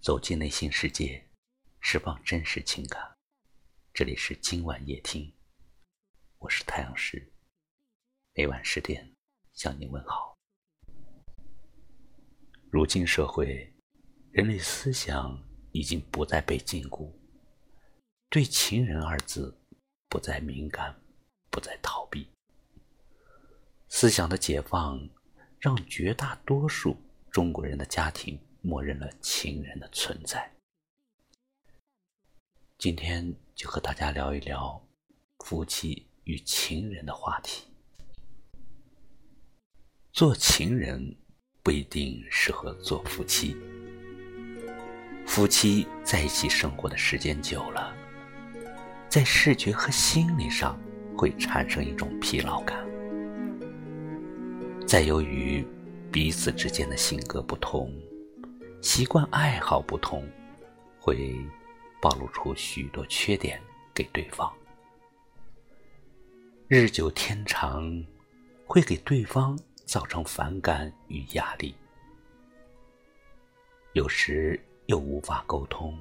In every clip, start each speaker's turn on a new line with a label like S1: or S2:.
S1: 走进内心世界，释放真实情感。这里是今晚夜听，我是太阳石，每晚十点向你问好。如今社会，人类思想已经不再被禁锢，对“情人”二字不再敏感，不再逃避。思想的解放，让绝大多数中国人的家庭默认了情人的存在。今天就和大家聊一聊夫妻与情人的话题。做情人不一定适合做夫妻，夫妻在一起生活的时间久了，在视觉和心理上会产生一种疲劳感。再由于彼此之间的性格不同、习惯爱好不同，会暴露出许多缺点给对方。日久天长，会给对方造成反感与压力。有时又无法沟通，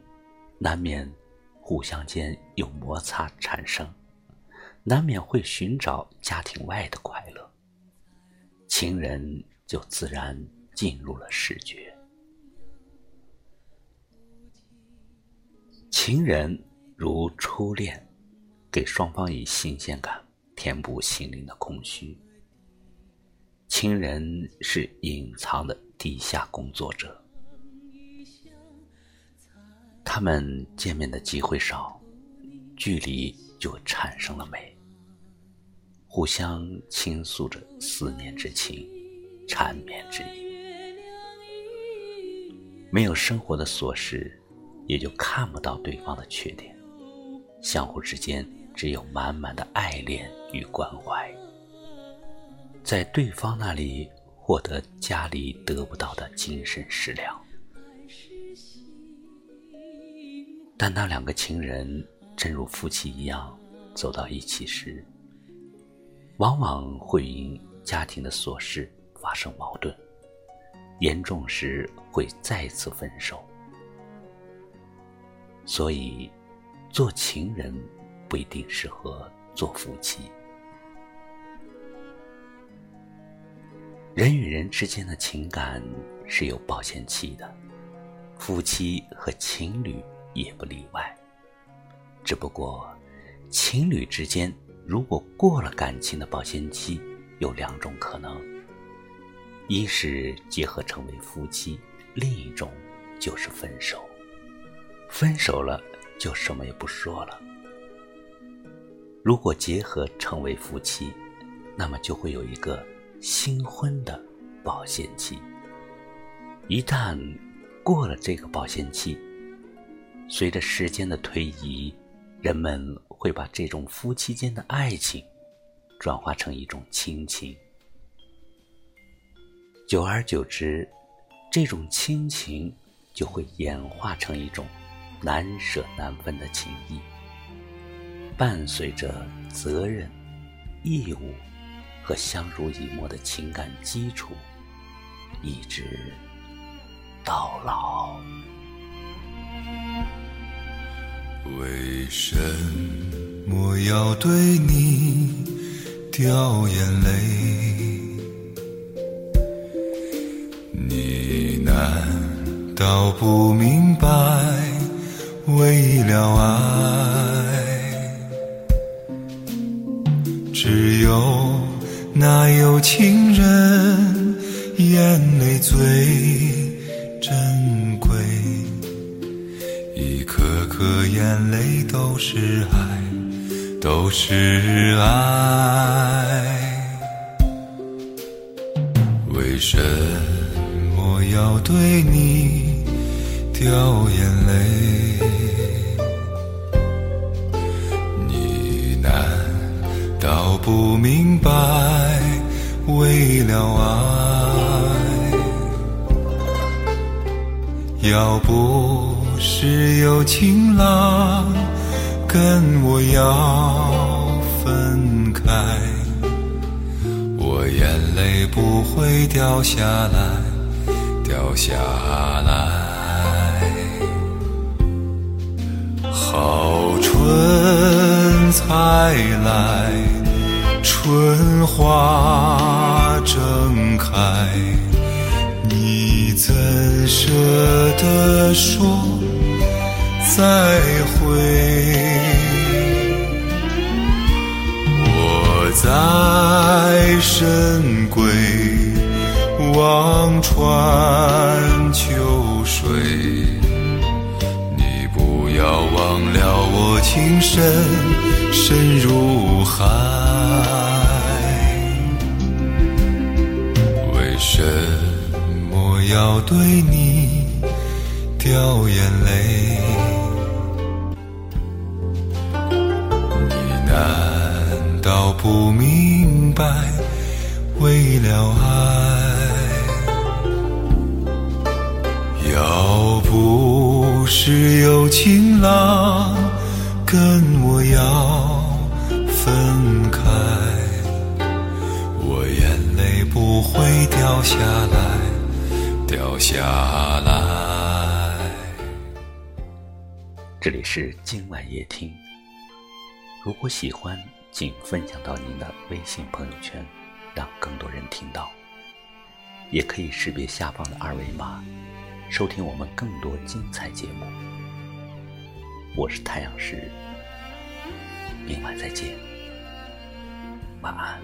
S1: 难免互相间有摩擦产生，难免会寻找家庭外的快乐。情人就自然进入了视觉。情人如初恋，给双方以新鲜感，填补心灵的空虚。情人是隐藏的地下工作者，他们见面的机会少，距离就产生了美。互相倾诉着思念之情，缠绵之意。没有生活的琐事，也就看不到对方的缺点。相互之间只有满满的爱恋与关怀，在对方那里获得家里得不到的精神食粮。但那两个情人真如夫妻一样走到一起时，往往会因家庭的琐事发生矛盾，严重时会再次分手。所以，做情人不一定适合做夫妻。人与人之间的情感是有保鲜期的，夫妻和情侣也不例外。只不过，情侣之间。如果过了感情的保鲜期，有两种可能：一是结合成为夫妻，另一种就是分手。分手了就什么也不说了。如果结合成为夫妻，那么就会有一个新婚的保鲜期。一旦过了这个保鲜期，随着时间的推移，人们。会把这种夫妻间的爱情转化成一种亲情，久而久之，这种亲情就会演化成一种难舍难分的情谊，伴随着责任、义务和相濡以沫的情感基础，一直到老。
S2: 为什么要对你掉眼泪？你难道不明白？为了爱，只有那有情人眼泪最珍贵。一颗颗眼泪都是爱，都是爱。为什么要对你掉眼泪？你难道不明白？为了爱，要不。是有情郎跟我要分开，我眼泪不会掉下来，掉下来。好春才来春花正开你怎舍得说再会？我在深闺望穿我情深深如海，为什么要对你掉眼泪？你难道不明白？为了爱，要不？是有情郎跟我要分开，我眼泪不会掉下来，掉下来。
S1: 这里是今晚夜听，如果喜欢，请分享到您的微信朋友圈，让更多人听到。也可以识别下方的二维码。收听我们更多精彩节目，我是太阳石，明晚再见，晚安。